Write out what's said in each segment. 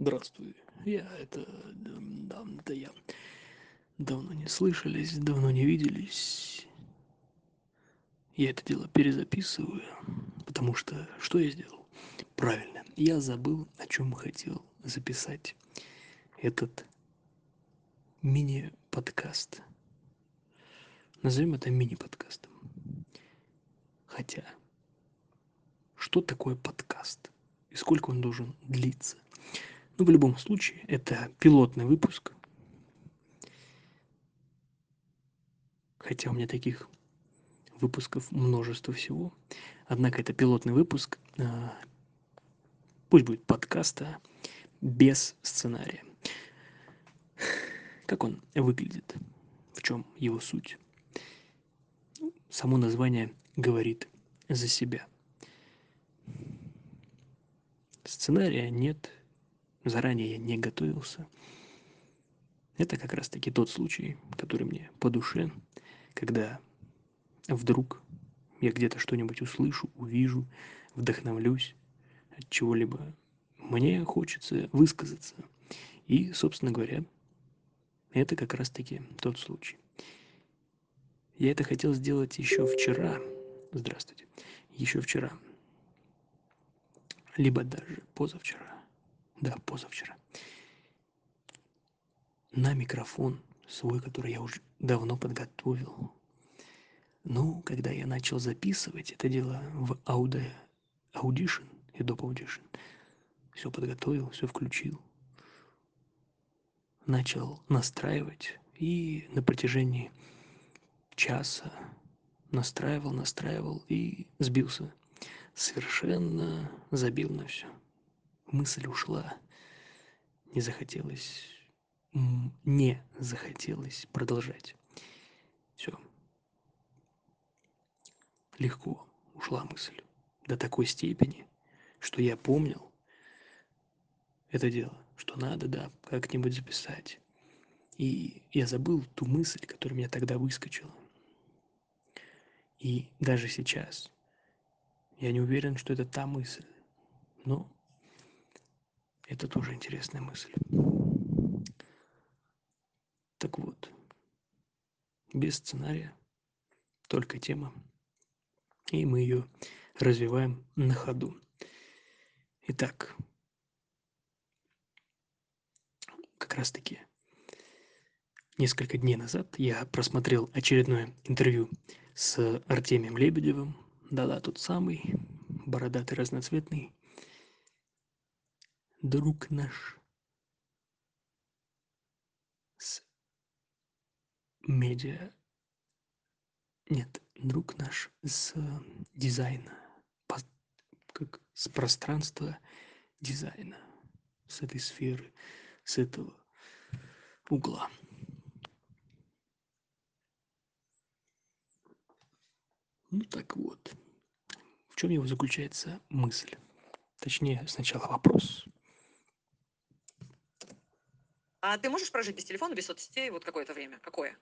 Здравствуй. Я это... Да, да я... Давно не слышались, давно не виделись. Я это дело перезаписываю, потому что что я сделал? Правильно, я забыл, о чем хотел записать этот мини-подкаст. Назовем это мини-подкастом. Хотя, что такое подкаст? И сколько он должен длиться? Ну, в любом случае, это пилотный выпуск. Хотя у меня таких выпусков множество всего. Однако это пилотный выпуск. А, пусть будет подкаста без сценария. Как он выглядит? В чем его суть? Само название говорит за себя. Сценария нет, заранее я не готовился. Это как раз-таки тот случай, который мне по душе, когда вдруг я где-то что-нибудь услышу, увижу, вдохновлюсь от чего-либо. Мне хочется высказаться. И, собственно говоря, это как раз-таки тот случай. Я это хотел сделать еще вчера. Здравствуйте. Еще вчера. Либо даже позавчера. Да, позавчера. На микрофон свой, который я уже давно подготовил. Ну, когда я начал записывать это дело в Audi, Audition, Adobe Audition, все подготовил, все включил, начал настраивать, и на протяжении часа настраивал, настраивал и сбился. Совершенно забил на все мысль ушла. Не захотелось, не захотелось продолжать. Все. Легко ушла мысль до такой степени, что я помнил это дело, что надо, да, как-нибудь записать. И я забыл ту мысль, которая меня тогда выскочила. И даже сейчас я не уверен, что это та мысль. Но это тоже интересная мысль. Так вот, без сценария, только тема, и мы ее развиваем на ходу. Итак, как раз таки несколько дней назад я просмотрел очередное интервью с Артемием Лебедевым, да-да, тот самый, бородатый разноцветный, друг наш. С медиа. Нет друг наш с дизайна. Как с пространства дизайна с этой сферы с этого угла. Ну так вот. В чем его заключается мысль? Точнее сначала вопрос а ты можешь прожить без телефона, без соцсетей вот какое-то время? Какое?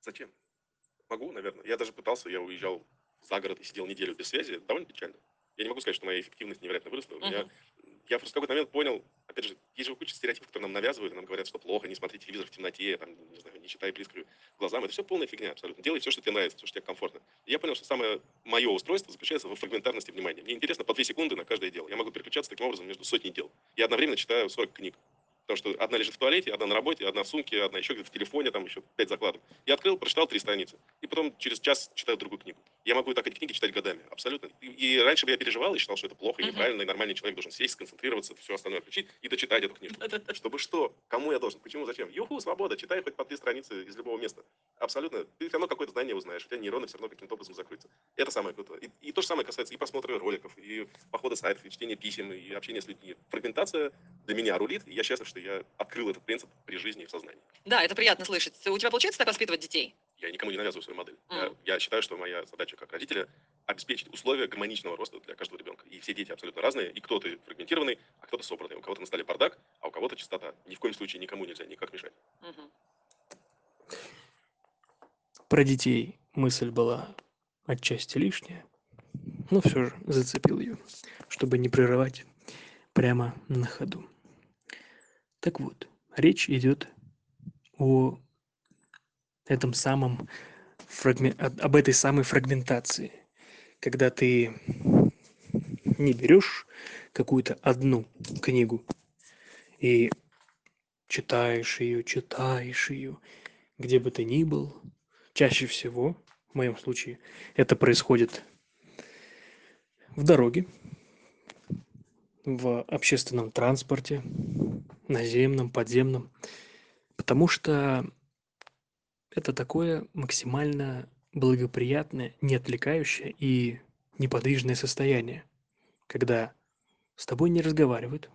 Зачем? Могу, наверное. Я даже пытался, я уезжал за город и сидел неделю без связи. Довольно печально. Я не могу сказать, что моя эффективность невероятно выросла. У меня, я просто в какой-то момент понял, опять же, есть же куча стереотипов, которые нам навязывают, нам говорят, что плохо, не смотри телевизор в темноте, там, не знаю, не читай близко глазам. Это все полная фигня абсолютно. Делай все, что тебе нравится, все, что тебе комфортно. И я понял, что самое мое устройство заключается в фрагментарности внимания. Мне интересно по 2 секунды на каждое дело. Я могу переключаться таким образом между сотней дел. Я одновременно читаю 40 книг. Потому что одна лежит в туалете, одна на работе, одна в сумке, одна еще где-то в телефоне, там еще пять закладок. Я открыл, прочитал три страницы. И потом через час читаю другую книгу. Я могу так эти книги читать годами, абсолютно. И, и раньше бы я переживал и считал, что это плохо и неправильно, и нормальный человек должен сесть, сконцентрироваться, все остальное отключить и дочитать эту книгу. Чтобы что? Кому я должен? Почему? Зачем? Юху, свобода, читай хоть по три страницы из любого места. Абсолютно. Ты все равно какое-то знание узнаешь, у тебя нейроны все равно каким-то образом закроются. Это самое крутое. И, и то же самое касается и просмотра роликов, и похода сайтов, и чтения писем, и общения с людьми. Фрагментация для меня рулит, и я счастлив, что я открыл этот принцип при жизни и в сознании. Да, это приятно слышать. У тебя получается так воспитывать детей? Я никому не навязываю свою модель. Mm. Я, я считаю, что моя задача как родителя обеспечить условия гармоничного роста для каждого ребенка. И все дети абсолютно разные, и кто-то фрагментированный, а кто-то собранный. У кого-то на столе бардак, а у кого-то чистота. Ни в коем случае никому нельзя никак мешать. Mm-hmm. Про детей мысль была отчасти лишняя, но все же зацепил ее, чтобы не прерывать прямо на ходу. Так вот, речь идет о этом самом фрагме... об этой самой фрагментации, когда ты не берешь какую-то одну книгу и читаешь ее, читаешь ее, где бы ты ни был. Чаще всего, в моем случае, это происходит в дороге, в общественном транспорте, наземном, подземном, потому что это такое максимально благоприятное, не отвлекающее и неподвижное состояние, когда с тобой не разговаривают.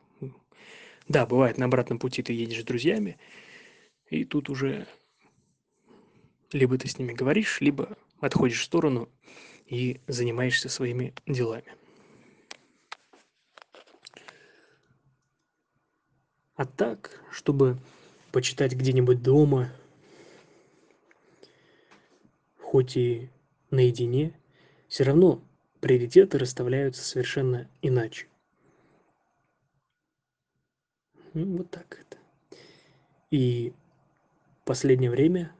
Да, бывает, на обратном пути ты едешь с друзьями, и тут уже либо ты с ними говоришь, либо отходишь в сторону и занимаешься своими делами. А так, чтобы почитать где-нибудь дома, хоть и наедине, все равно приоритеты расставляются совершенно иначе. Ну, вот так это. И в последнее время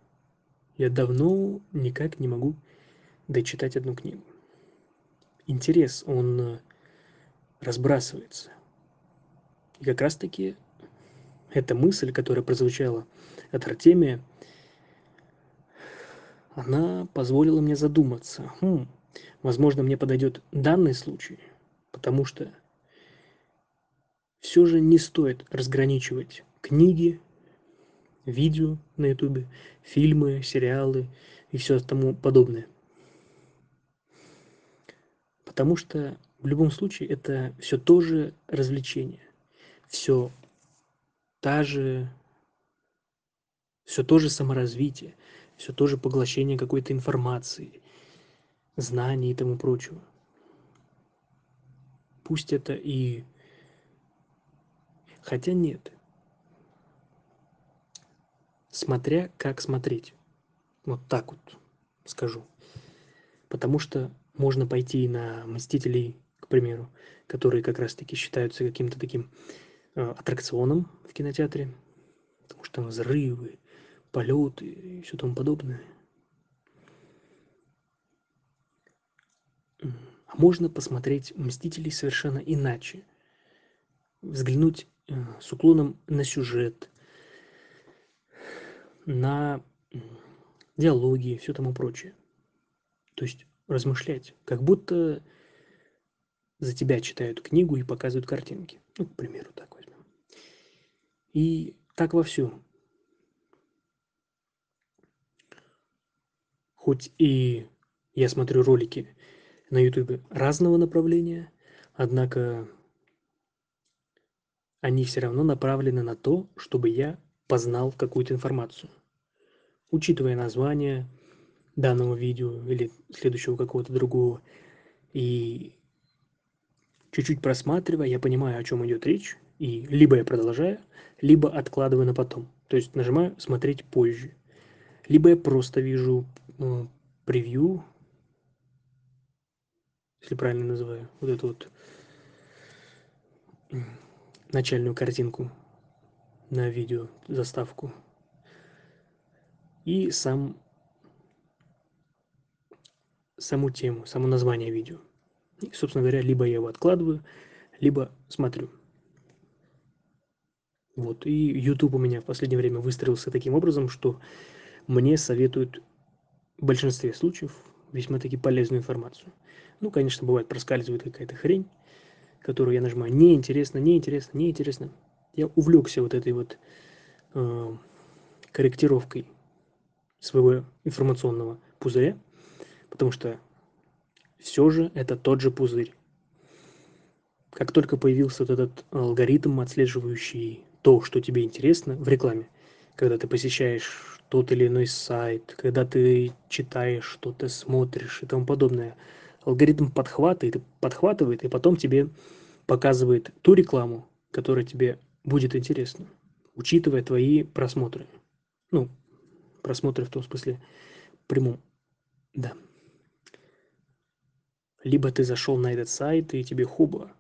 я давно никак не могу дочитать одну книгу. Интерес, он э, разбрасывается. И как раз-таки эта мысль, которая прозвучала от Артемия, она позволила мне задуматься. Хм, возможно, мне подойдет данный случай, потому что все же не стоит разграничивать книги, видео на ютубе, фильмы, сериалы и все тому подобное. Потому что в любом случае это все тоже развлечение. Все та же, все то же саморазвитие, все то же поглощение какой-то информации, знаний и тому прочего. Пусть это и... Хотя нет. Смотря как смотреть. Вот так вот скажу. Потому что можно пойти на «Мстителей», к примеру, которые как раз-таки считаются каким-то таким аттракционом в кинотеатре, потому что там взрывы, полеты и все тому подобное. А можно посмотреть «Мстителей» совершенно иначе. Взглянуть э, с уклоном на сюжет, на диалоги и все тому прочее. То есть размышлять, как будто за тебя читают книгу и показывают картинки. Ну, к примеру, так возьмем. И так во всем. Хоть и я смотрю ролики на ютубе разного направления, однако они все равно направлены на то, чтобы я познал какую-то информацию. Учитывая название данного видео или следующего какого-то другого, и чуть-чуть просматривая, я понимаю, о чем идет речь, и либо я продолжаю, либо откладываю на потом. То есть нажимаю «Смотреть позже». Либо я просто вижу э, превью, если правильно называю, вот эту вот начальную картинку на видео, заставку. И сам саму тему, само название видео. И, собственно говоря, либо я его откладываю, либо смотрю. Вот. И YouTube у меня в последнее время выстроился таким образом, что мне советуют в большинстве случаев весьма-таки полезную информацию. Ну, конечно, бывает проскальзывает какая-то хрень, которую я нажимаю неинтересно, неинтересно, неинтересно. Я увлекся вот этой вот э, корректировкой своего информационного пузыря, потому что все же это тот же пузырь. Как только появился вот этот алгоритм, отслеживающий то, что тебе интересно в рекламе, когда ты посещаешь тот или иной сайт, когда ты читаешь что-то, смотришь и тому подобное. Алгоритм подхватывает, подхватывает и потом тебе показывает ту рекламу, которая тебе будет интересна, учитывая твои просмотры. Ну, просмотры в том смысле прямом. Да. Либо ты зашел на этот сайт, и тебе хуба.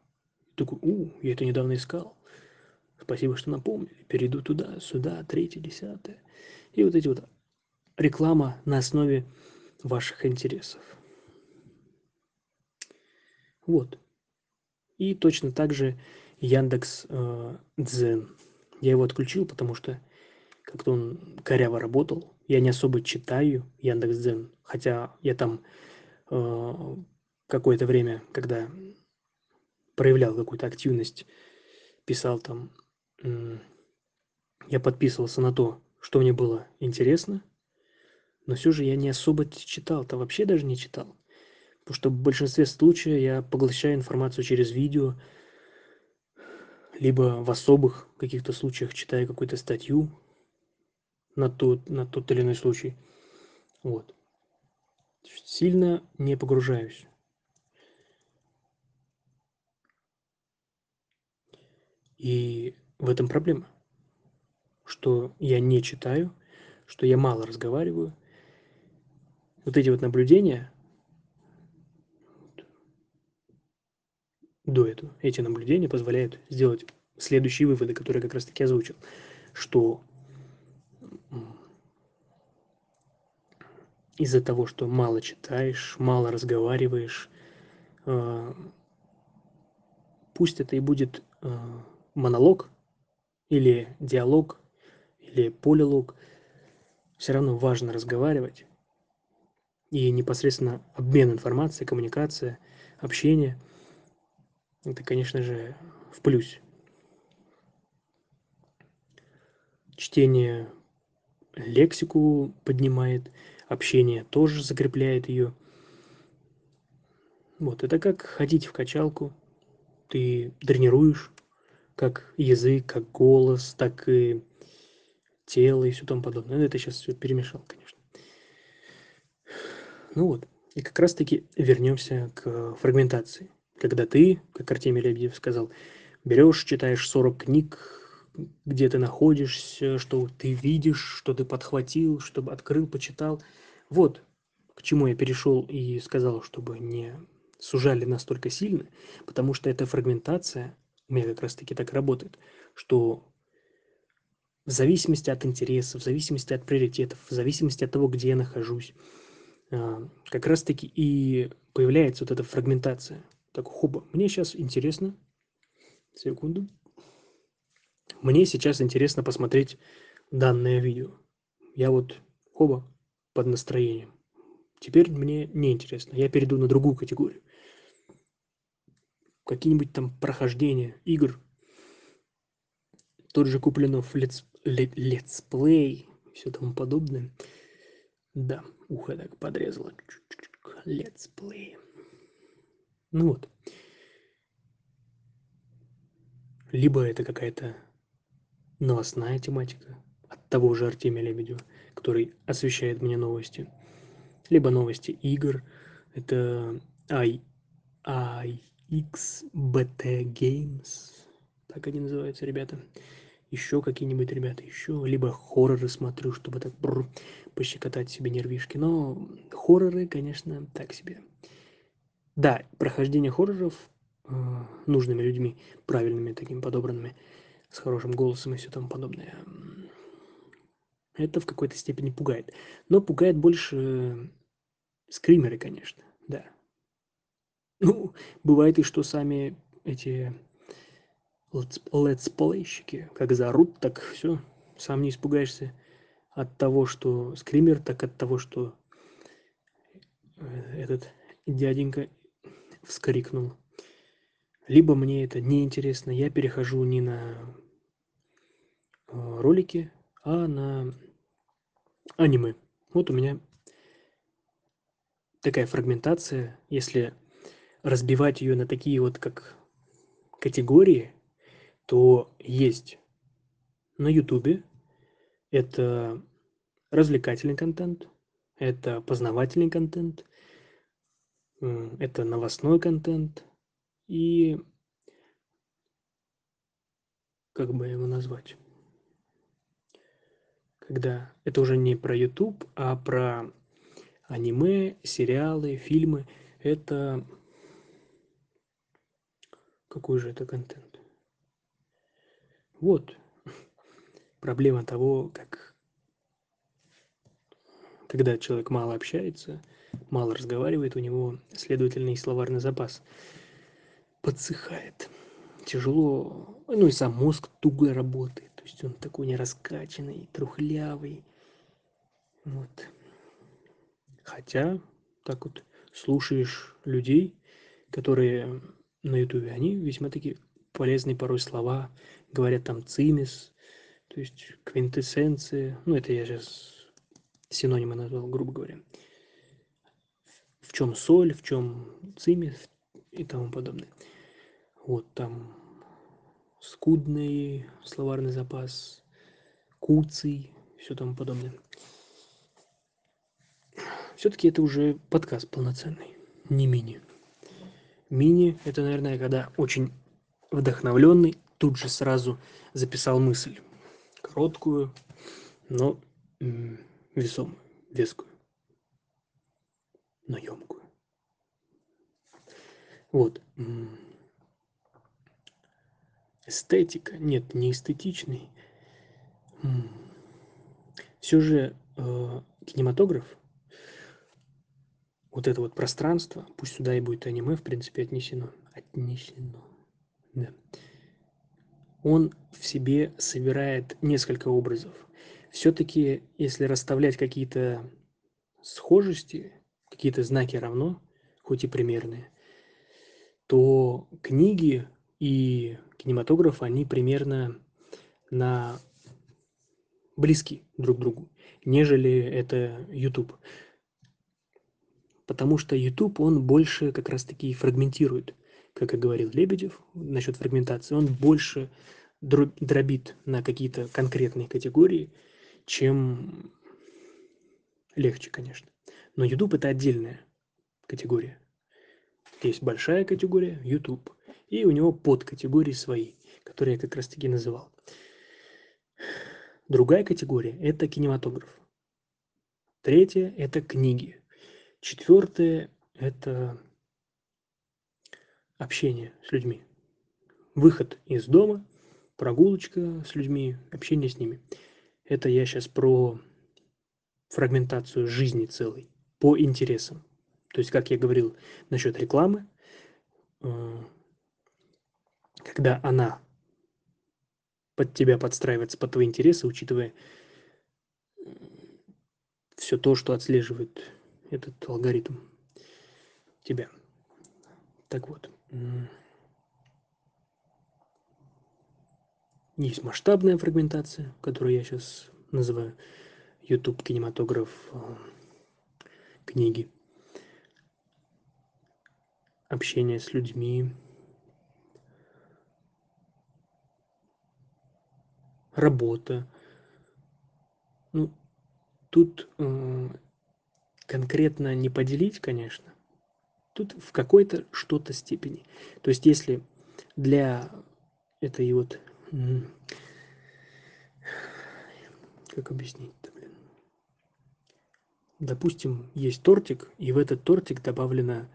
Такой, у, я это недавно искал Спасибо, что напомнили. Перейду туда, сюда, третье, десятое. И вот эти вот реклама на основе ваших интересов. Вот. И точно так же Яндекс э, Дзен. Я его отключил, потому что как-то он коряво работал. Я не особо читаю Яндекс Дзен, хотя я там э, какое-то время, когда проявлял какую-то активность, писал там, я подписывался на то, что мне было интересно, но все же я не особо читал-то, вообще даже не читал. Потому что в большинстве случаев я поглощаю информацию через видео, либо в особых каких-то случаях читаю какую-то статью на тот, на тот или иной случай. Вот. Сильно не погружаюсь. И в этом проблема, что я не читаю, что я мало разговариваю. Вот эти вот наблюдения, до этого. Эти наблюдения позволяют сделать следующие выводы, которые как раз таки озвучил, что из-за того, что мало читаешь, мало разговариваешь, а, пусть это и будет а, монолог или диалог или полилог, все равно важно разговаривать и непосредственно обмен информацией, коммуникация, общение – это, конечно же, в плюсе. Чтение лексику поднимает, общение тоже закрепляет ее. Вот, это как ходить в качалку. Ты тренируешь как язык, как голос, так и тело и все тому подобное. Ну, это сейчас все перемешал, конечно. Ну вот, и как раз-таки вернемся к фрагментации когда ты, как Артемий Лебедев сказал, берешь, читаешь 40 книг, где ты находишься, что ты видишь, что ты подхватил, чтобы открыл, почитал. Вот к чему я перешел и сказал, чтобы не сужали настолько сильно, потому что эта фрагментация у меня как раз-таки так работает, что в зависимости от интересов, в зависимости от приоритетов, в зависимости от того, где я нахожусь, а, как раз-таки и появляется вот эта фрагментация – так, хоба, мне сейчас интересно, секунду, мне сейчас интересно посмотреть данное видео. Я вот, хоба, под настроением. Теперь мне не интересно, я перейду на другую категорию. Какие-нибудь там прохождения игр. Тот же Куплинов let's, let, let's play, все тому подобное. Да, ухо так подрезало. Let's play. Ну вот. Либо это какая-то новостная тематика от того же Артемия Лебедева, который освещает мне новости. Либо новости игр. Это I, IXBT Games. Так они называются, ребята. Еще какие-нибудь ребята, еще. Либо хорроры смотрю, чтобы так пощекотать себе нервишки. Но хорроры, конечно, так себе. Да, прохождение хорроров э, нужными людьми, правильными такими подобранными, с хорошим голосом и все тому подобное, это в какой-то степени пугает. Но пугает больше скримеры, конечно, да. Ну, бывает и что сами эти летсплейщики, как заорут, так все, сам не испугаешься от того, что скример, так от того, что э, этот дяденька вскрикнул. Либо мне это неинтересно, я перехожу не на э, ролики, а на аниме. Вот у меня такая фрагментация, если разбивать ее на такие вот как категории, то есть на ютубе это развлекательный контент, это познавательный контент, это новостной контент и как бы его назвать? Когда это уже не про YouTube, а про аниме, сериалы, фильмы. Это какой же это контент? Вот проблема того, как когда человек мало общается, мало разговаривает, у него, следовательно, и словарный запас подсыхает. Тяжело, ну и сам мозг туго работает. То есть он такой нераскачанный, трухлявый. Вот. Хотя, так вот, слушаешь людей, которые на ютубе, они весьма такие полезные порой слова, говорят там цимис, то есть квинтэссенция, ну это я сейчас синонимы назвал, грубо говоря. В чем соль, в чем цимис и тому подобное. Вот там скудный словарный запас, куций, все тому подобное. Все-таки это уже подкаст полноценный, не мини. Мини – это, наверное, когда очень вдохновленный тут же сразу записал мысль. Короткую, но весомую, вескую, но емкую. Вот. Эстетика. Нет, не эстетичный. Все же э, кинематограф, вот это вот пространство, пусть сюда и будет аниме, в принципе, отнесено. Отнесено. Да. Он в себе собирает несколько образов. Все-таки, если расставлять какие-то схожести, какие-то знаки равно, хоть и примерные, то книги и кинематограф, они примерно на близки друг к другу, нежели это YouTube. Потому что YouTube, он больше как раз-таки фрагментирует, как и говорил Лебедев насчет фрагментации, он больше дробит на какие-то конкретные категории, чем легче, конечно. Но YouTube это отдельная категория. Есть большая категория YouTube, и у него подкатегории свои, которые я как раз таки называл. Другая категория – это кинематограф. Третья – это книги. Четвертое – это общение с людьми. Выход из дома, прогулочка с людьми, общение с ними. Это я сейчас про фрагментацию жизни целой по интересам. То есть, как я говорил насчет рекламы, э, когда она под тебя подстраивается под твои интересы, учитывая все то, что отслеживает этот алгоритм тебя. Так вот. Есть масштабная фрагментация, которую я сейчас называю YouTube, кинематограф, э, книги, общение с людьми, работа. Ну, тут э, конкретно не поделить, конечно. Тут в какой-то что-то степени. То есть, если для этой вот... Как объяснить-то, блин? Допустим, есть тортик, и в этот тортик добавлено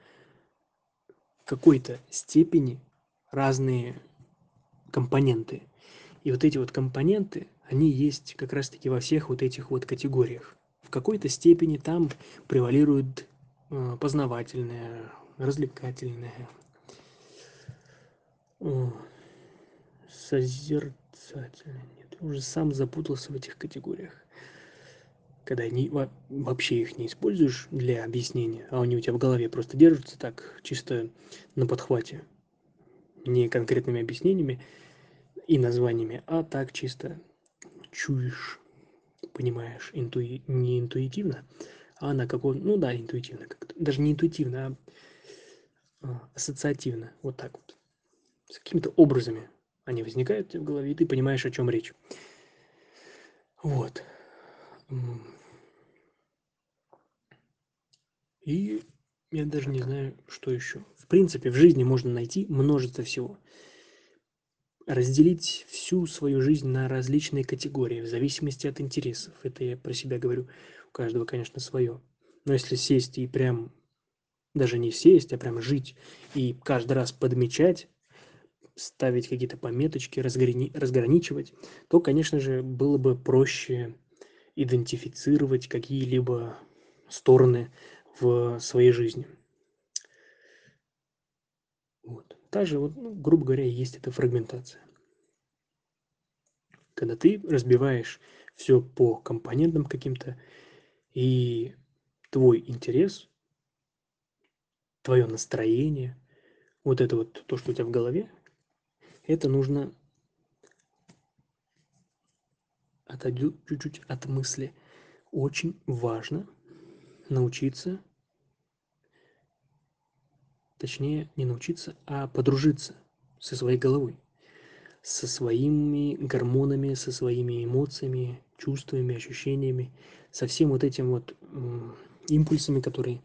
какой-то степени разные компоненты – и вот эти вот компоненты, они есть как раз-таки во всех вот этих вот категориях. Какой-то степени там превалирует э, познавательное, развлекательное, э, созерцательное. Нет, уже сам запутался в этих категориях. Когда они, вообще их не используешь для объяснения, а они у тебя в голове просто держатся так, чисто на подхвате, не конкретными объяснениями, и названиями, а так чисто чуешь, понимаешь, интуи... не интуитивно, а на каком, ну да, интуитивно как-то, даже не интуитивно, а, а ассоциативно, вот так вот, с какими-то образами они возникают в голове, и ты понимаешь, о чем речь. Вот. И я даже не знаю, что еще. В принципе, в жизни можно найти множество всего разделить всю свою жизнь на различные категории в зависимости от интересов. Это я про себя говорю, у каждого, конечно, свое. Но если сесть и прям, даже не сесть, а прям жить и каждый раз подмечать ставить какие-то пометочки, разграни... разграничивать, то, конечно же, было бы проще идентифицировать какие-либо стороны в своей жизни. Вот. Также, вот, ну, грубо говоря, есть эта фрагментация. Когда ты разбиваешь все по компонентам каким-то, и твой интерес, твое настроение, вот это вот то, что у тебя в голове, это нужно отойду чуть-чуть от мысли. Очень важно научиться, точнее не научиться, а подружиться со своей головой, со своими гормонами, со своими эмоциями, чувствами, ощущениями, со всем вот этим вот импульсами, которые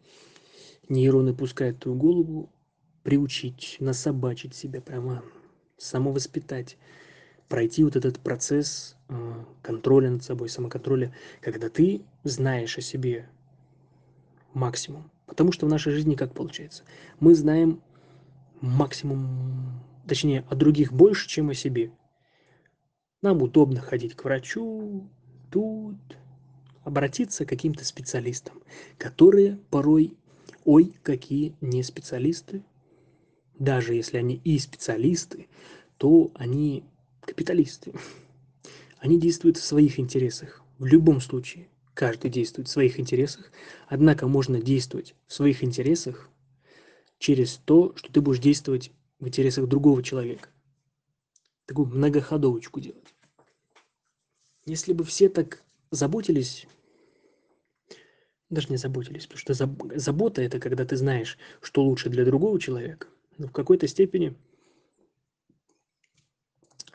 нейроны пускают в твою голову, приучить, насобачить себя, прямо самовоспитать, пройти вот этот процесс э, контроля над собой, самоконтроля, когда ты знаешь о себе максимум. Потому что в нашей жизни как получается? Мы знаем максимум, точнее, о других больше, чем о себе. Нам удобно ходить к врачу, тут обратиться к каким-то специалистам, которые порой, ой, какие не специалисты, даже если они и специалисты, то они капиталисты. Они действуют в своих интересах. В любом случае, каждый действует в своих интересах. Однако можно действовать в своих интересах через то, что ты будешь действовать в интересах другого человека. Такую многоходовочку делать. Если бы все так заботились, даже не заботились, потому что забота это когда ты знаешь, что лучше для другого человека, но в какой-то степени –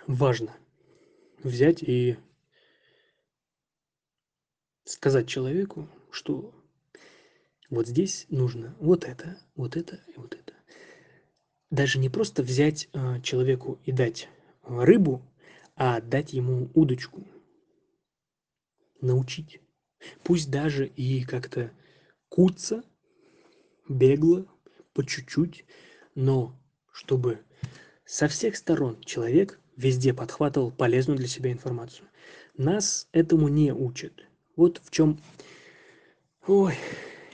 важно взять и сказать человеку, что вот здесь нужно вот это, вот это и вот это. Даже не просто взять э, человеку и дать рыбу, а дать ему удочку. Научить. Пусть даже и как-то куца, бегло, по чуть-чуть, но чтобы со всех сторон человек везде подхватывал полезную для себя информацию. Нас этому не учат. Вот в чем... Ой,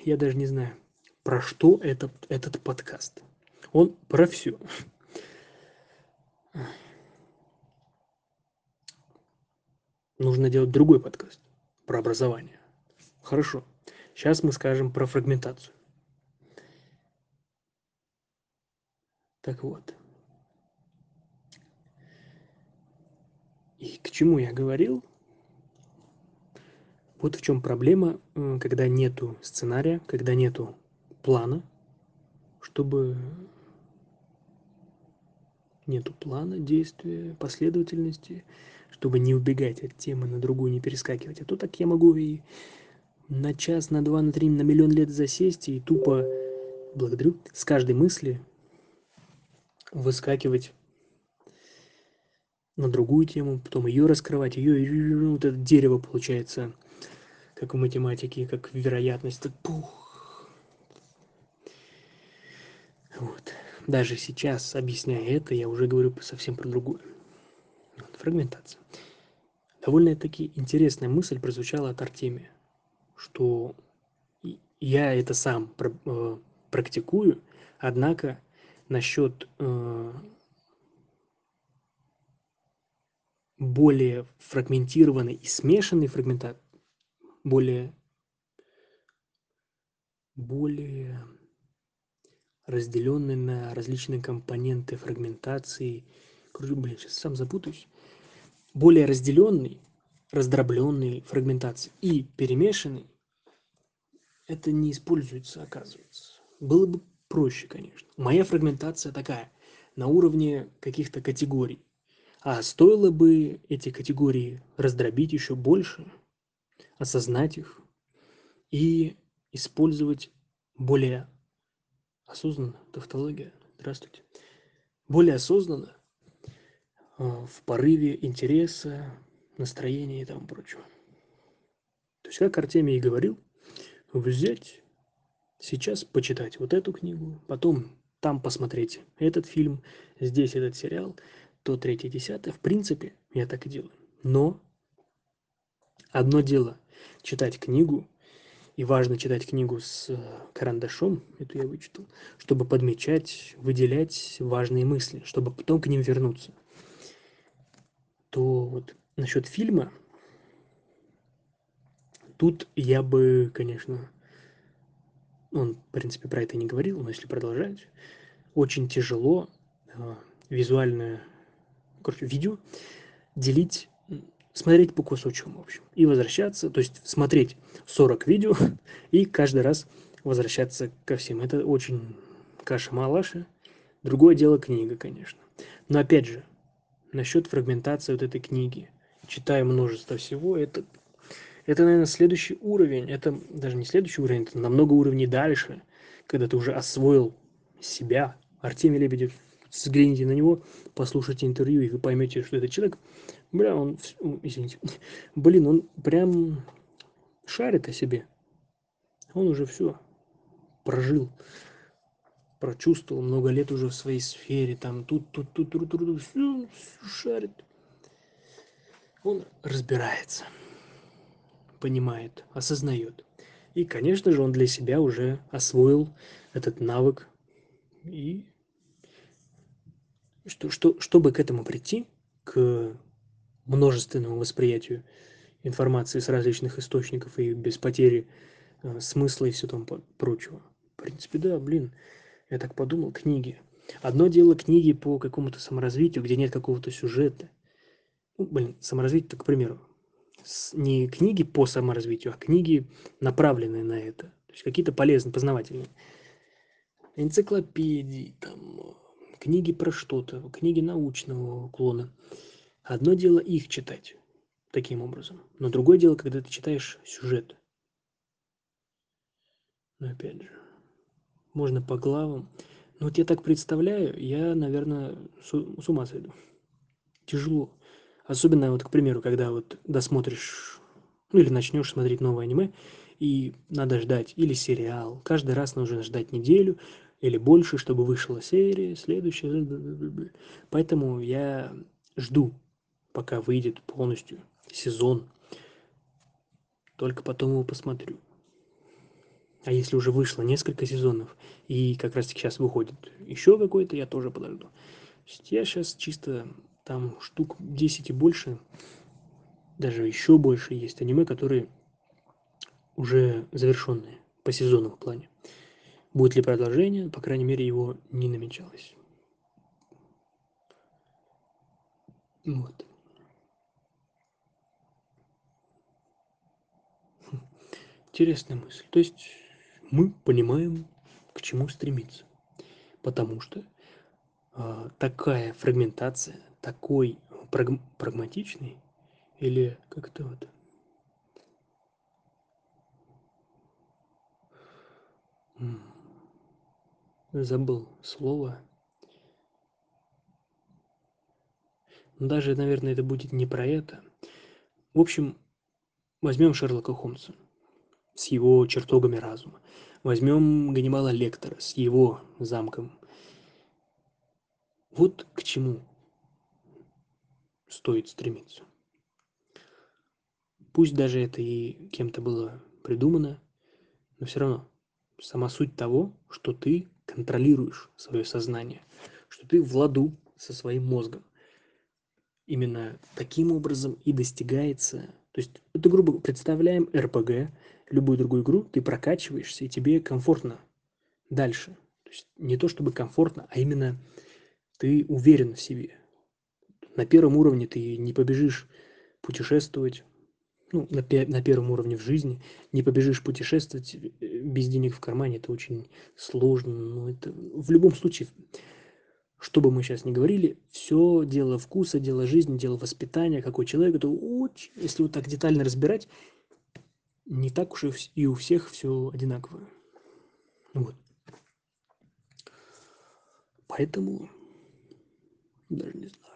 я даже не знаю, про что этот, этот подкаст. Он про все. Нужно делать другой подкаст про образование. Хорошо. Сейчас мы скажем про фрагментацию. Так вот. И к чему я говорил? Вот в чем проблема, когда нету сценария, когда нету плана, чтобы нету плана действия, последовательности, чтобы не убегать от темы на другую, не перескакивать. А то так я могу и на час, на два, на три, на миллион лет засесть и тупо, благодарю, с каждой мысли выскакивать на другую тему, потом ее раскрывать, ее, вот это дерево получается, как в математике, как вероятность, так пух. Вот. Даже сейчас, объясняя это, я уже говорю совсем про другое. Вот, фрагментация. Довольно-таки интересная мысль прозвучала от Артемия, что я это сам э, практикую, однако насчет э, более фрагментированный и смешанный фрагментат, более, более разделенный на различные компоненты фрагментации, блин, сейчас сам запутаюсь, более разделенный, раздробленный фрагментации и перемешанный, это не используется, оказывается. Было бы проще, конечно. Моя фрагментация такая, на уровне каких-то категорий. А стоило бы эти категории раздробить еще больше, осознать их и использовать более осознанно, тавтология, здравствуйте, более осознанно а, в порыве интереса, настроения и тому прочего. То есть, как Артемий и говорил, взять, сейчас почитать вот эту книгу, потом там посмотреть этот фильм, здесь этот сериал, то третье, десятое. В принципе, я так и делаю. Но одно дело читать книгу, и важно читать книгу с э, карандашом, эту я вычитал, чтобы подмечать, выделять важные мысли, чтобы потом к ним вернуться. То вот насчет фильма, тут я бы, конечно, он, в принципе, про это не говорил, но если продолжать, очень тяжело э, визуальное, короче, видео делить смотреть по кусочкам, в общем, и возвращаться, то есть смотреть 40 видео и каждый раз возвращаться ко всем. Это очень каша-малаша. Другое дело книга, конечно. Но опять же, насчет фрагментации вот этой книги, читая множество всего, это, это, наверное, следующий уровень. Это даже не следующий уровень, это намного уровней дальше, когда ты уже освоил себя. Артемий Лебедев, взгляните на него, послушайте интервью, и вы поймете, что этот человек Бля, он, извините, блин, он прям шарит о себе. Он уже все прожил, прочувствовал много лет уже в своей сфере, там тут, тут, тут, тут, тут, тут все, все шарит. Он разбирается, понимает, осознает. И, конечно же, он для себя уже освоил этот навык. И что, что, чтобы к этому прийти, к множественному восприятию информации с различных источников и без потери э, смысла и все там прочего. В принципе, да, блин, я так подумал, книги. Одно дело книги по какому-то саморазвитию, где нет какого-то сюжета. Ну, блин, саморазвитие, к примеру, не книги по саморазвитию, а книги, направленные на это. То есть какие-то полезные, познавательные. Энциклопедии, там, книги про что-то, книги научного уклона. Одно дело их читать таким образом, но другое дело, когда ты читаешь сюжет. Но опять же, можно по главам. Но вот я так представляю, я, наверное, с, с ума сойду. Тяжело. Особенно, вот, к примеру, когда вот досмотришь, ну или начнешь смотреть новое аниме, и надо ждать, или сериал. Каждый раз нужно ждать неделю или больше, чтобы вышла серия, следующая. Поэтому я жду пока выйдет полностью сезон. Только потом его посмотрю. А если уже вышло несколько сезонов, и как раз сейчас выходит еще какой-то, я тоже подожду. Я сейчас чисто там штук 10 и больше, даже еще больше есть аниме, которые уже завершенные по сезонному плане. Будет ли продолжение, по крайней мере, его не намечалось. Вот. Интересная мысль. То есть мы понимаем, к чему стремиться. Потому что э, такая фрагментация, такой праг, прагматичный или как это вот забыл слово. Даже, наверное, это будет не про это. В общем, возьмем Шерлока Холмса с его чертогами разума. Возьмем Ганнибала Лектора с его замком. Вот к чему стоит стремиться. Пусть даже это и кем-то было придумано, но все равно сама суть того, что ты контролируешь свое сознание, что ты в ладу со своим мозгом. Именно таким образом и достигается, то есть это грубо представляем РПГ, любую другую игру, ты прокачиваешься, и тебе комфортно дальше. То есть не то чтобы комфортно, а именно ты уверен в себе. На первом уровне ты не побежишь путешествовать, ну, на, на первом уровне в жизни, не побежишь путешествовать э, без денег в кармане, это очень сложно, но это в любом случае, что бы мы сейчас ни говорили, все дело вкуса, дело жизни, дело воспитания, какой человек, это очень, если вот так детально разбирать, не так уж и у всех все одинаково. Вот. Поэтому даже не знаю.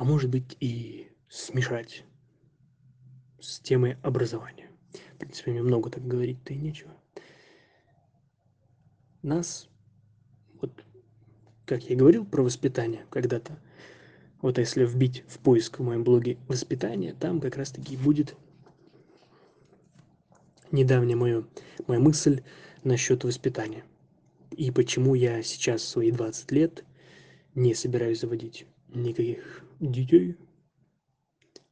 А может быть и смешать с темой образования. В принципе, мне много так говорить-то и нечего. нас, вот как я говорил про воспитание когда-то, вот если вбить в поиск в моем блоге воспитание, там как раз-таки будет недавняя моя, моя мысль насчет воспитания. И почему я сейчас, свои 20 лет, не собираюсь заводить никаких детей.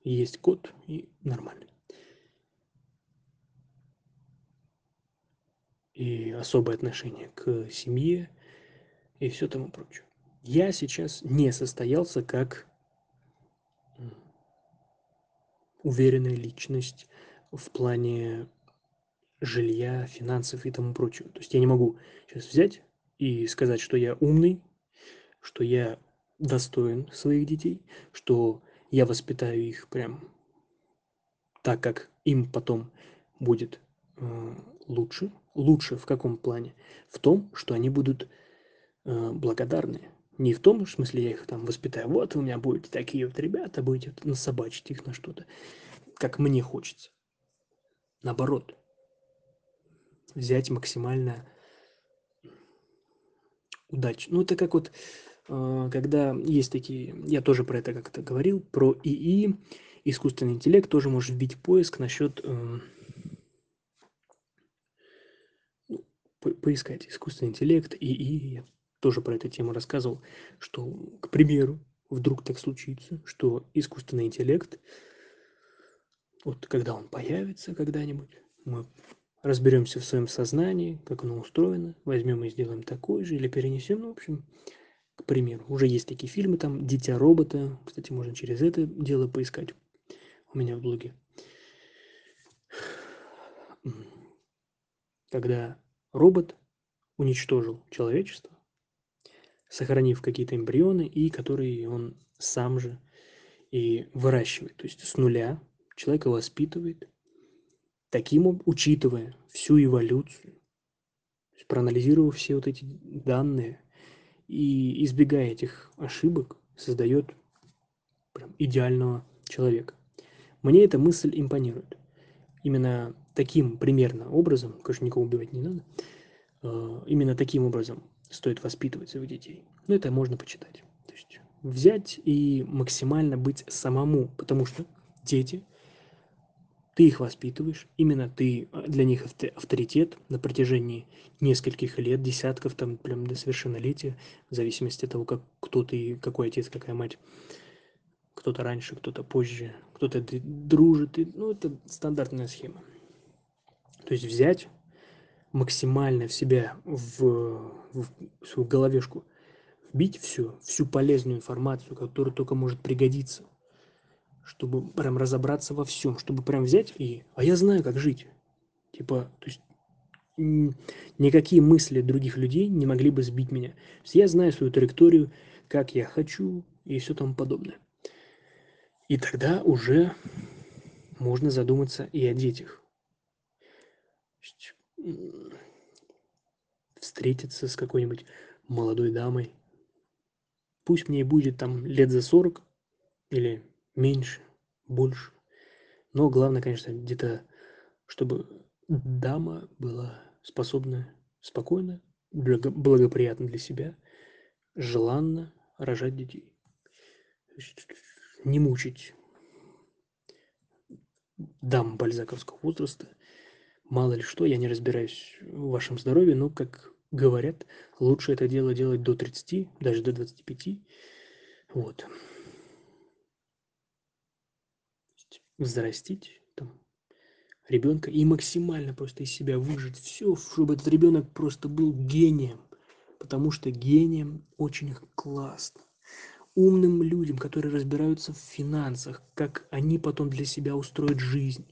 Есть кот и нормально. И особое отношение к семье и все тому прочее. Я сейчас не состоялся как уверенная личность в плане жилья, финансов и тому прочего. То есть я не могу сейчас взять и сказать, что я умный, что я достоин своих детей, что я воспитаю их прям так, как им потом будет э, лучше. Лучше в каком плане? В том, что они будут э, благодарны. Не в том в смысле, я их там воспитаю. Вот у меня будут такие вот ребята, будете вот насобачить их на что-то, как мне хочется. Наоборот, взять максимально удачно. Ну, это как вот, когда есть такие, я тоже про это как-то говорил, про ИИ, искусственный интеллект, тоже можешь вбить поиск насчет эм, ну, поискать искусственный интеллект, ИИ, я тоже про эту тему рассказывал, что, к примеру, вдруг так случится, что искусственный интеллект, вот когда он появится когда-нибудь, мы разберемся в своем сознании, как оно устроено, возьмем и сделаем такой же или перенесем, ну, в общем, к примеру. Уже есть такие фильмы, там «Дитя робота», кстати, можно через это дело поискать у меня в блоге. Когда робот уничтожил человечество, сохранив какие-то эмбрионы, и которые он сам же и выращивает. То есть с нуля человека воспитывает, таким, учитывая всю эволюцию, проанализировав все вот эти данные и избегая этих ошибок, создает прям идеального человека. Мне эта мысль импонирует. Именно таким примерно образом, конечно, никого убивать не надо, а, именно таким образом стоит воспитывать своих детей. Но это можно почитать. То есть взять и максимально быть самому, потому что дети – ты их воспитываешь, именно ты а, для них авторитет на протяжении нескольких лет, десятков, там, прям до совершеннолетия, в зависимости от того, как, кто ты, какой отец, какая мать. Кто-то раньше, кто-то позже, кто-то дружит. И, ну, это стандартная схема. То есть взять максимально в себя, в, в свою головешку, вбить все, всю полезную информацию, которая только может пригодиться – чтобы прям разобраться во всем, чтобы прям взять и... А я знаю, как жить. Типа, то есть никакие мысли других людей не могли бы сбить меня. То есть я знаю свою траекторию, как я хочу и все тому подобное. И тогда уже можно задуматься и о детях. Встретиться с какой-нибудь молодой дамой. Пусть мне будет там лет за 40 или меньше, больше. Но главное, конечно, где-то, чтобы дама была способна спокойно, благо, благоприятно для себя, желанно рожать детей. Не мучить дам бальзаковского возраста. Мало ли что, я не разбираюсь в вашем здоровье, но, как говорят, лучше это дело делать до 30, даже до 25. Вот. Взрастить там, ребенка и максимально просто из себя выжить все, чтобы этот ребенок просто был гением. Потому что гением очень классно. Умным людям, которые разбираются в финансах, как они потом для себя устроят жизнь.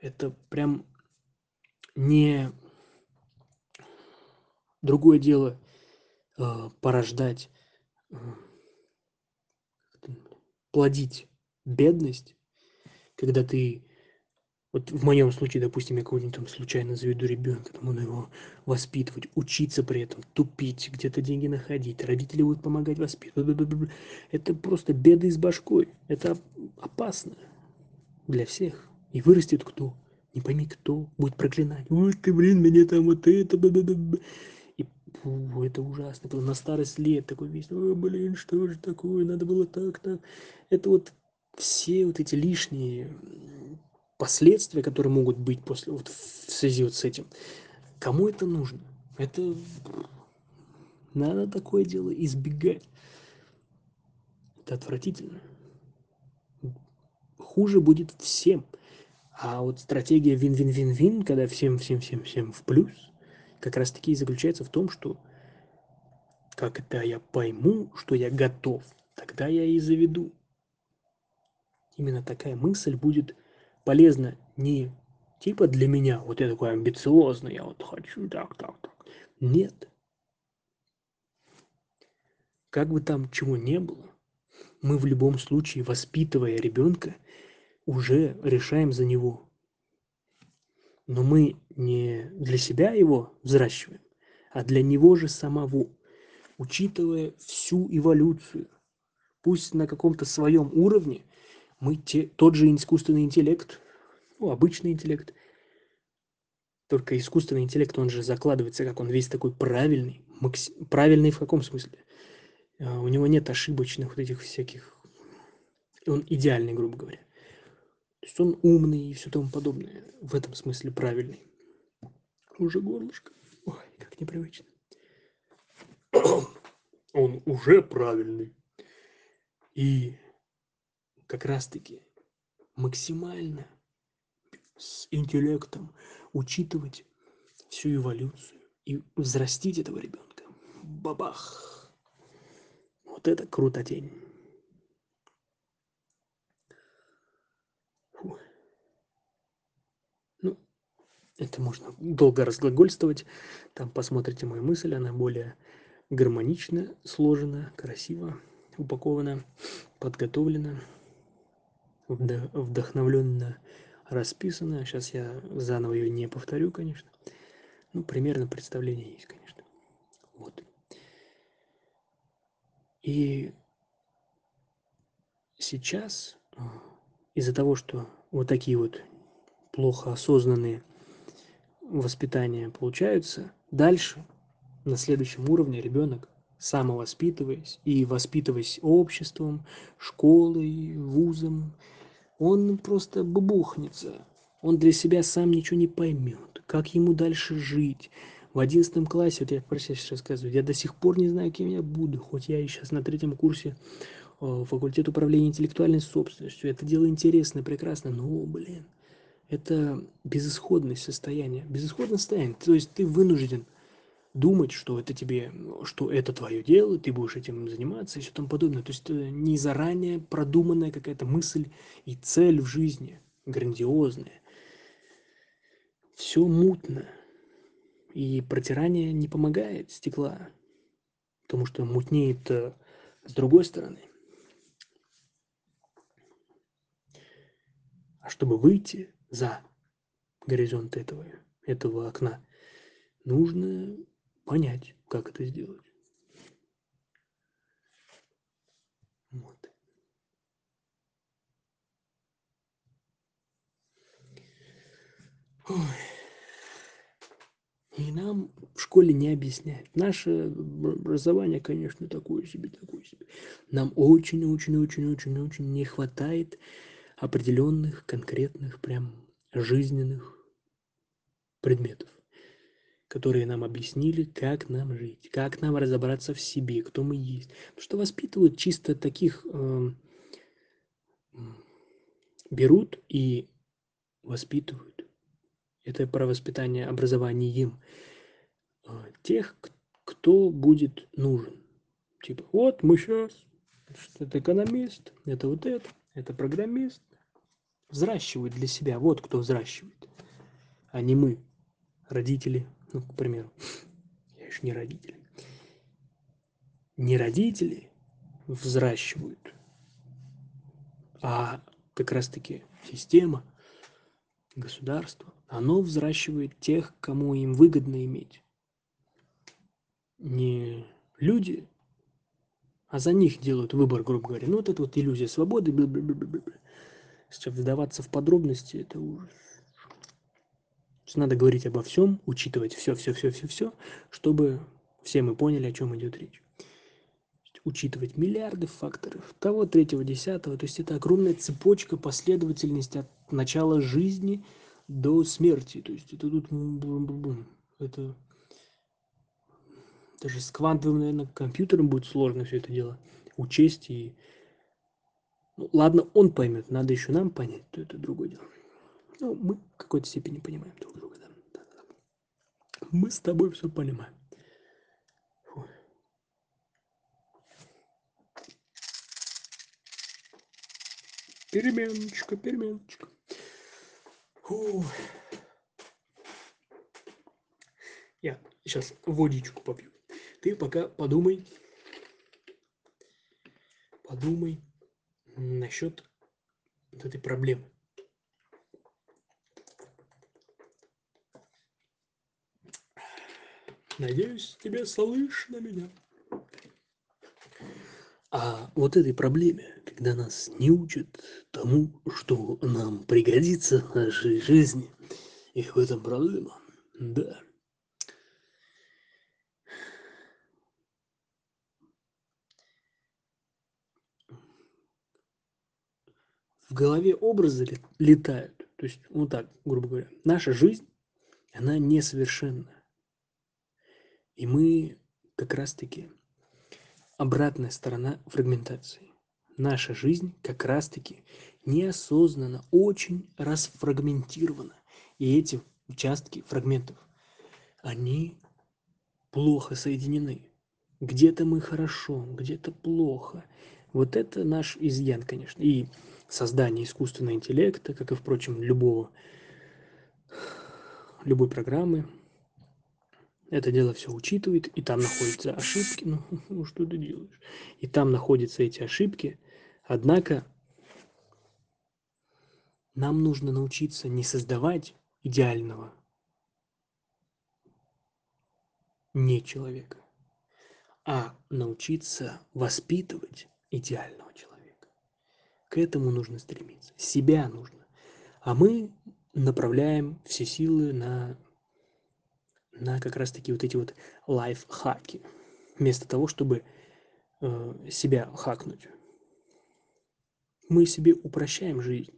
Это прям не другое дело э, порождать, э, плодить бедность когда ты вот в моем случае, допустим, я кого-нибудь там случайно заведу ребенка, там он его воспитывать, учиться при этом, тупить, где-то деньги находить, родители будут помогать воспитывать. Это просто беды с башкой. Это опасно для всех. И вырастет кто? Не пойми кто. Будет проклинать. Ой, ты, блин, меня там вот это. И фу, это ужасно. Потом на старость лет такой весь, о, блин, что же такое, надо было так, так. Это вот все вот эти лишние последствия, которые могут быть после, вот в связи вот с этим. Кому это нужно? Это надо такое дело избегать. Это отвратительно. Хуже будет всем. А вот стратегия вин-вин-вин-вин, когда всем-всем-всем-всем в плюс, как раз таки и заключается в том, что когда я пойму, что я готов, тогда я и заведу. Именно такая мысль будет полезна не типа для меня, вот я такой амбициозный, я вот хочу так, так, так. Нет. Как бы там чего не было, мы в любом случае, воспитывая ребенка, уже решаем за него. Но мы не для себя его взращиваем, а для него же самого, учитывая всю эволюцию. Пусть на каком-то своем уровне мы те, тот же искусственный интеллект, ну, обычный интеллект, только искусственный интеллект, он же закладывается, как он весь такой правильный. Макс... Правильный в каком смысле? А, у него нет ошибочных вот этих всяких... Он идеальный, грубо говоря. То есть он умный и все тому подобное. В этом смысле правильный. Уже горлышко. Ой, как непривычно. Он уже правильный. И как раз-таки максимально с интеллектом учитывать всю эволюцию и взрастить этого ребенка. Бабах! Вот это круто тень. Это можно долго разглагольствовать. Там посмотрите мою мысль, она более гармонично сложена, красиво упакована, подготовлена, вдохновленно расписана. Сейчас я заново ее не повторю, конечно. Ну, примерно представление есть, конечно. Вот. И сейчас а, из-за того, что вот такие вот плохо осознанные воспитания получаются, дальше на следующем уровне ребенок самовоспитываясь и воспитываясь обществом, школой, вузом, он просто бубухнется. Он для себя сам ничего не поймет, как ему дальше жить. В одиннадцатом классе, вот я про себя сейчас рассказываю, я до сих пор не знаю, кем я буду, хоть я и сейчас на третьем курсе э, факультет управления интеллектуальной собственностью. Это дело интересное, прекрасно, но, блин, это безысходное состояние. Безысходное состояние. То есть ты вынужден думать, что это тебе, что это твое дело, ты будешь этим заниматься и все тому подобное. То есть это не заранее продуманная какая-то мысль и цель в жизни, грандиозная. Все мутно. И протирание не помогает стекла, потому что мутнеет с другой стороны. А чтобы выйти за горизонт этого, этого окна, нужно понять, как это сделать. Вот. И нам в школе не объясняют. Наше образование, конечно, такое себе, такое себе. Нам очень-очень-очень-очень-очень не хватает определенных, конкретных, прям жизненных предметов, которые нам объяснили, как нам жить, как нам разобраться в себе, кто мы есть. Потому что воспитывают чисто таких, э, берут и воспитывают. Это про воспитание образованием э, тех, кто будет нужен. Типа, вот мы сейчас, это экономист, это вот это, это программист, взращивают для себя. Вот кто взращивает, а не мы, родители, ну, к примеру. Я еще не родители. Не родители взращивают, а как раз-таки система, государство, оно взращивает тех, кому им выгодно иметь. Не люди, а за них делают выбор, грубо говоря. Ну, вот это вот иллюзия свободы, -бла -бла -бла -бла. Сейчас вдаваться в подробности, это ужас. Надо говорить обо всем, учитывать все, все, все, все, все, чтобы Все мы поняли, о чем идет речь. Учитывать миллиарды факторов того, третьего, десятого. То есть это огромная цепочка, последовательность от начала жизни до смерти. То есть это тут... Это даже с квантовым, наверное, компьютером будет сложно все это дело учесть и ну, ладно, он поймет, надо еще нам понять, то это другое дело. Ну, мы в какой-то степени понимаем друг друга, да. да, да. Мы с тобой все понимаем. Фу. Переменочка, переменочка. Фу. Я сейчас водичку попью. Ты пока подумай, подумай насчет вот этой проблемы. Надеюсь, тебе слышно меня. А вот этой проблеме, когда нас не учат тому, что нам пригодится в нашей жизни, и в этом проблема, да. в голове образы летают. То есть, вот так, грубо говоря, наша жизнь, она несовершенна. И мы как раз-таки обратная сторона фрагментации. Наша жизнь как раз-таки неосознанно очень расфрагментирована. И эти участки фрагментов, они плохо соединены. Где-то мы хорошо, где-то плохо. Вот это наш изъян, конечно. И создание искусственного интеллекта, как и, впрочем, любого, любой программы. Это дело все учитывает, и там находятся ошибки. Ну, ну что ты делаешь? И там находятся эти ошибки. Однако нам нужно научиться не создавать идеального не человека, а научиться воспитывать идеального человека. К этому нужно стремиться. Себя нужно. А мы направляем все силы на, на как раз таки вот эти вот лайфхаки. Вместо того, чтобы э, себя хакнуть. Мы себе упрощаем жизнь.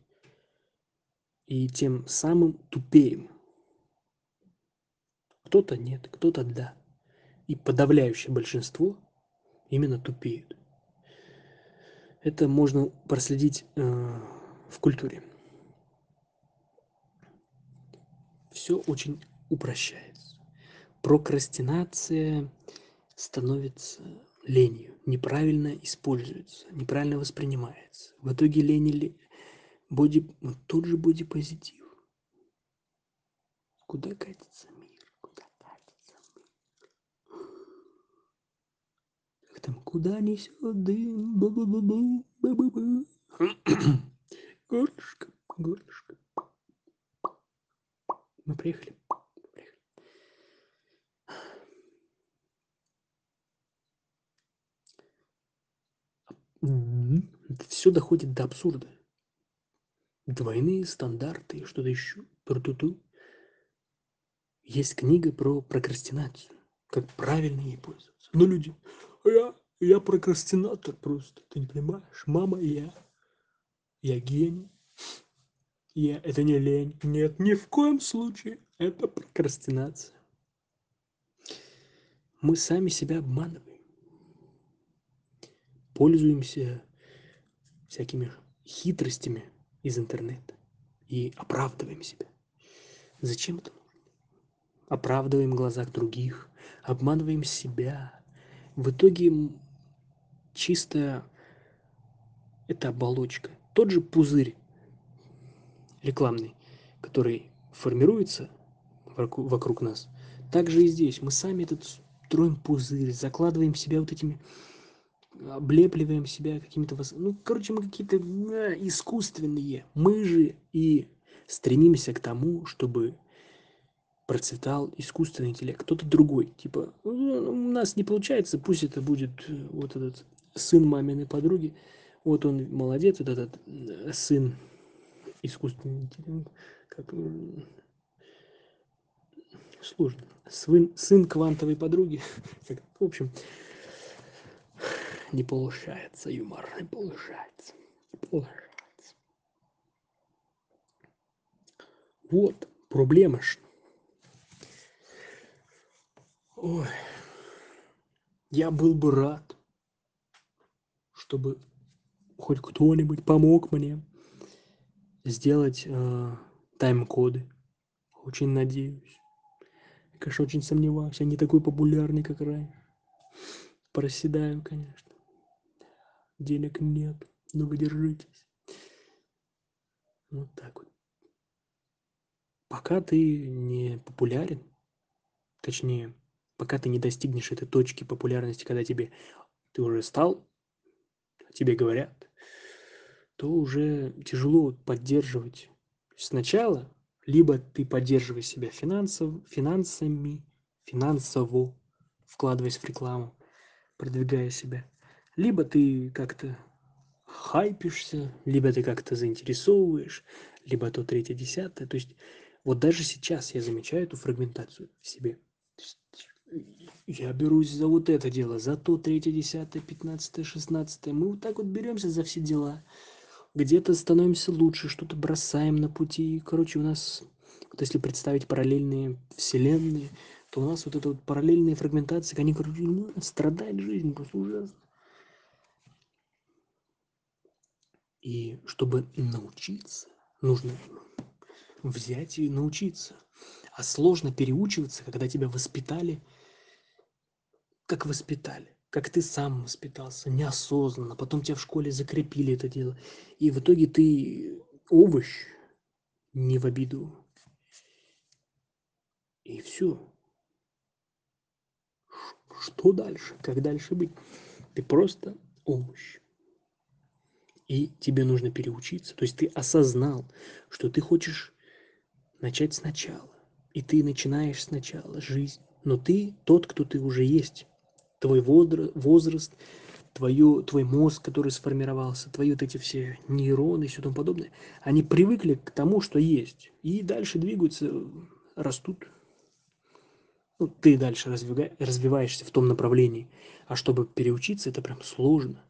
И тем самым тупеем. Кто-то нет, кто-то да. И подавляющее большинство именно тупеют. Это можно проследить э, в культуре. Все очень упрощается. Прокрастинация становится ленью, неправильно используется, неправильно воспринимается. В итоге лень или боди, вот тот же бодипозитив. Куда катится там куда несет дым, бу бу бу бу бу бу бу Горлышко, горлышко. Мы приехали. Это все доходит до абсурда. Двойные стандарты, что-то еще. Про-ту-ту. Есть книга про прокрастинацию, как правильно ей пользоваться. Но люди, я, я прокрастинатор просто, ты не понимаешь? Мама, я, я гений. Я, это не лень. Нет, ни в коем случае. Это прокрастинация. Мы сами себя обманываем. Пользуемся всякими хитростями из интернета и оправдываем себя. Зачем это нужно? Оправдываем в глазах других, обманываем себя, в итоге чисто это оболочка. Тот же пузырь рекламный, который формируется вокруг нас. Также и здесь. Мы сами этот строим пузырь, закладываем себя вот этими, облепливаем себя какими-то... Ну, короче, мы какие-то искусственные. Мы же и стремимся к тому, чтобы процветал искусственный интеллект, кто-то другой. Типа, «Ну, у нас не получается, пусть это будет э, вот этот сын маминой подруги. Вот он молодец, вот этот э, сын искусственный интеллект. Как, сложно. Свин, сын квантовой подруги. В общем, не получается юмор, не получается. Не получается. Вот, проблема ж. Ой. Я был бы рад, чтобы хоть кто-нибудь помог мне сделать э, тайм-коды. Очень надеюсь. Конечно, очень сомневаюсь. Я не такой популярный, как раньше. Проседаю, конечно. Денег нет, но вы держитесь. Вот так вот. Пока ты не популярен, точнее, пока ты не достигнешь этой точки популярности, когда тебе ты уже стал, тебе говорят, то уже тяжело поддерживать. Сначала либо ты поддерживаешь себя финансов, финансами, финансово, вкладываясь в рекламу, продвигая себя, либо ты как-то хайпишься, либо ты как-то заинтересовываешь, либо то третье, десятое. То есть вот даже сейчас я замечаю эту фрагментацию в себе. Я берусь за вот это дело, за то третье, десятое, пятнадцатое, шестнадцатое. Мы вот так вот беремся за все дела. Где-то становимся лучше, что-то бросаем на пути. Короче, у нас, вот если представить параллельные вселенные, то у нас вот это вот параллельные фрагментации, они, короче, ну, страдает жизнь, просто ужасно. И чтобы научиться, нужно взять и научиться. А сложно переучиваться, когда тебя воспитали, как воспитали, как ты сам воспитался, неосознанно. Потом тебя в школе закрепили это дело. И в итоге ты овощ, не в обиду. И все. Что дальше? Как дальше быть? Ты просто овощ и тебе нужно переучиться. То есть ты осознал, что ты хочешь начать сначала. И ты начинаешь сначала жизнь. Но ты тот, кто ты уже есть. Твой возраст, твое, твой мозг, который сформировался, твои вот эти все нейроны и все тому подобное, они привыкли к тому, что есть. И дальше двигаются, растут. Ну, ты дальше развиваешься в том направлении. А чтобы переучиться, это прям сложно.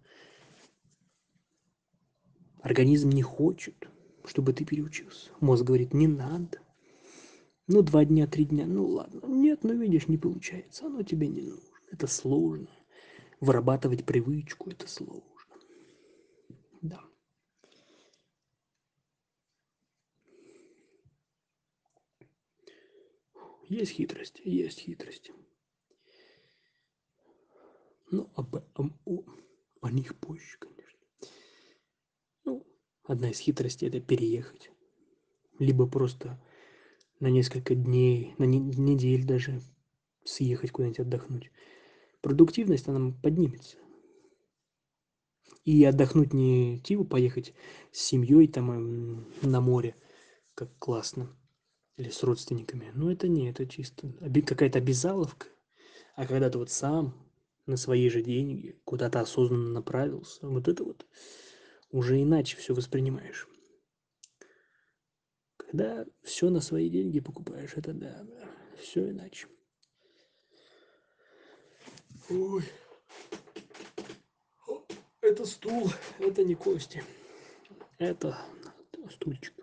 Организм не хочет, чтобы ты переучился. Мозг говорит, не надо. Ну, два дня, три дня, ну ладно. Нет, ну видишь, не получается, оно тебе не нужно. Это сложно. Вырабатывать привычку, это сложно. Да. Есть хитрость, есть хитрость. Ну, об, об, о, о них позже, конечно. Одна из хитростей – это переехать. Либо просто на несколько дней, на не, недель даже съехать куда-нибудь отдохнуть. Продуктивность, она поднимется. И отдохнуть не типа поехать с семьей там эм, на море, как классно, или с родственниками. Ну, это не, это чисто какая-то обязаловка. А когда ты вот сам на свои же деньги куда-то осознанно направился, вот это вот уже иначе все воспринимаешь. Когда все на свои деньги покупаешь, это да, все иначе. Ой. Это стул, это не кости. Это стульчик.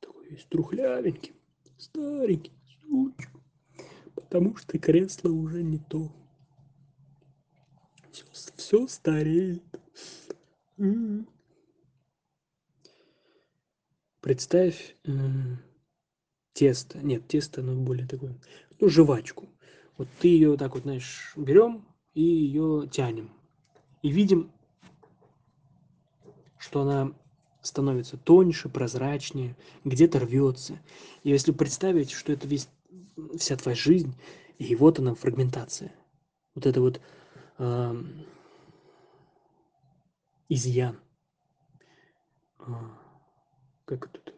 Такой весь трухлявенький, старенький стульчик. Потому что кресло уже не то. Все, все стареет. М-м. Представь э, тесто, нет, тесто, оно более такое, ну, жвачку. Вот ты ее так вот, знаешь, берем и ее тянем. И видим, что она становится тоньше, прозрачнее, где-то рвется. И если представить, что это весь, вся твоя жизнь, и вот она фрагментация. Вот это вот э, изъян. Как тут,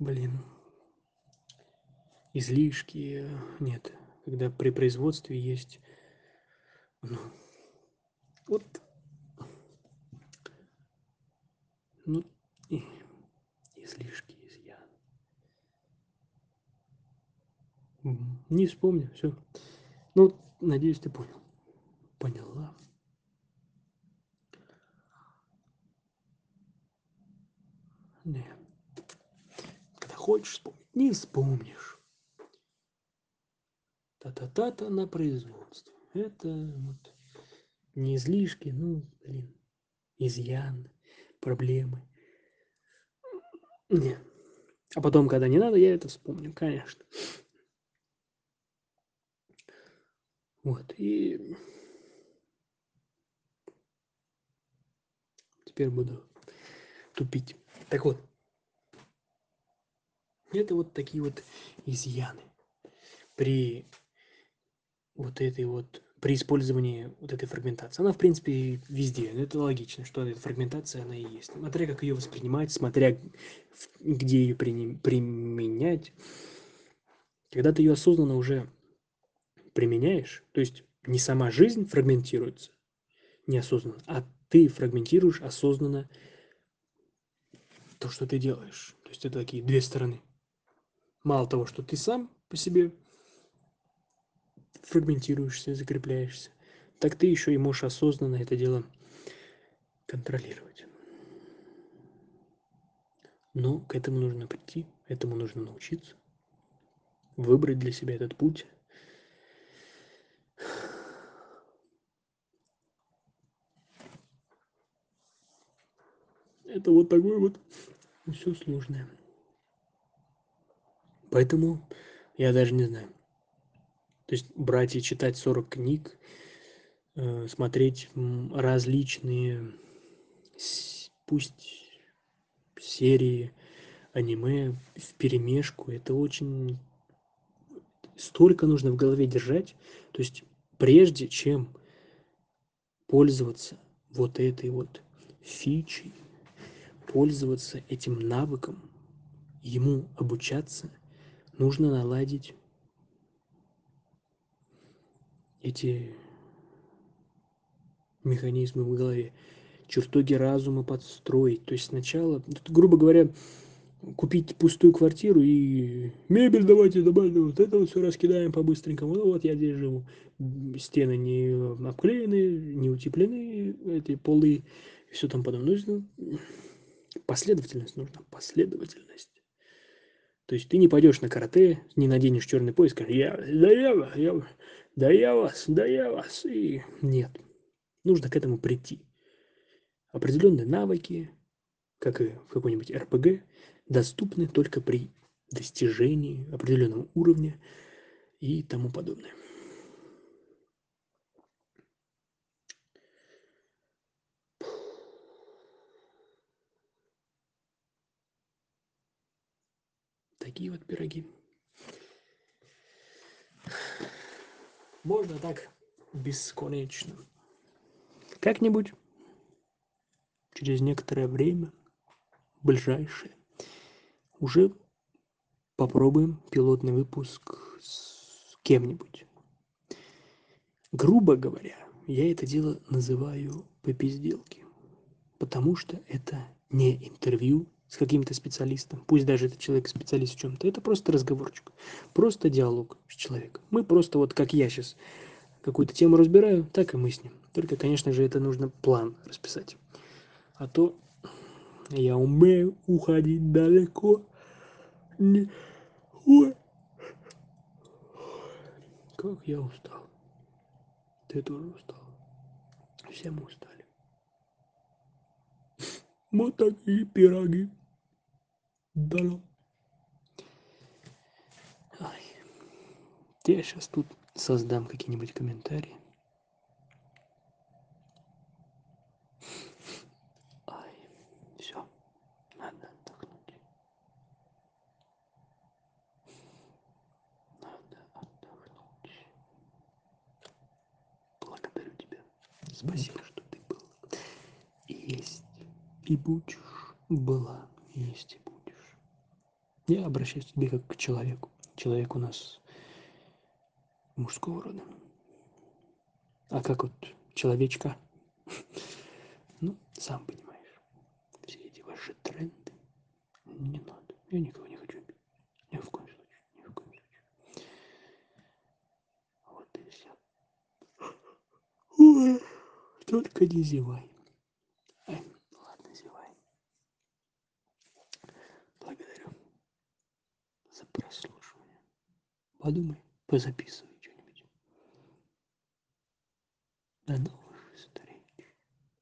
блин, излишки, нет, когда при производстве есть, ну, вот, ну, излишки, изъян. Не вспомню, все. Ну, надеюсь, ты понял. Поняла. Не. Когда хочешь вспомнить, не вспомнишь. Та-та-та-та на производство. Это вот не излишки, ну, блин, изъян, проблемы. Не. А потом, когда не надо, я это вспомню, конечно. Вот, и теперь буду тупить. Так вот, это вот такие вот изъяны при вот этой вот при использовании вот этой фрагментации. Она, в принципе, везде. Это логично, что эта фрагментация, она и есть. Смотря как ее воспринимать, смотря где ее применять. Когда ты ее осознанно уже применяешь, то есть не сама жизнь фрагментируется неосознанно, а ты фрагментируешь осознанно то, что ты делаешь. То есть это такие две стороны. Мало того, что ты сам по себе фрагментируешься, закрепляешься, так ты еще и можешь осознанно это дело контролировать. Но к этому нужно прийти, этому нужно научиться, выбрать для себя этот путь. Это вот такое вот все сложное. Поэтому я даже не знаю. То есть брать и читать 40 книг, э, смотреть различные, пусть серии, аниме в перемешку, это очень столько нужно в голове держать. То есть прежде чем пользоваться вот этой вот фичей, пользоваться этим навыком, ему обучаться, нужно наладить эти механизмы в голове, чертоги разума подстроить. То есть сначала, грубо говоря, купить пустую квартиру и мебель давайте добавим, вот это вот все раскидаем по-быстренькому. Ну вот я здесь живу. Стены не обклеены, не утеплены, эти полы, все там подобное. Ну, последовательность нужна, последовательность. То есть ты не пойдешь на карате, не наденешь черный пояс, скажешь, я, да я, я, да я вас, да я вас. И нет. Нужно к этому прийти. Определенные навыки, как и в какой-нибудь РПГ, доступны только при достижении определенного уровня и тому подобное. Такие вот пироги. Можно так бесконечно. Как-нибудь через некоторое время, ближайшее, уже попробуем пилотный выпуск с кем-нибудь. Грубо говоря, я это дело называю попизделки, потому что это не интервью с каким-то специалистом, пусть даже этот человек специалист в чем-то, это просто разговорчик, просто диалог с человеком. Мы просто вот как я сейчас какую-то тему разбираю, так и мы с ним. Только, конечно же, это нужно план расписать. А то я умею уходить далеко. Не... Ой. Как я устал. Ты тоже устал. Все мы устали. Вот такие пироги. Да. Ай. Я сейчас тут создам какие-нибудь комментарии. Все, надо отдохнуть. Надо отдохнуть. Благодарю тебя. Спасибо, и будешь была есть и будешь. Я обращаюсь к тебе как к человеку. Человек у нас мужского рода. А как вот человечка? Ну сам понимаешь. Все эти ваши тренды не надо. Я никого не хочу обидеть. Ни в коем случае ни в коем случае. Вот и все только не зевай. Подумай, позаписывай что-нибудь. До новых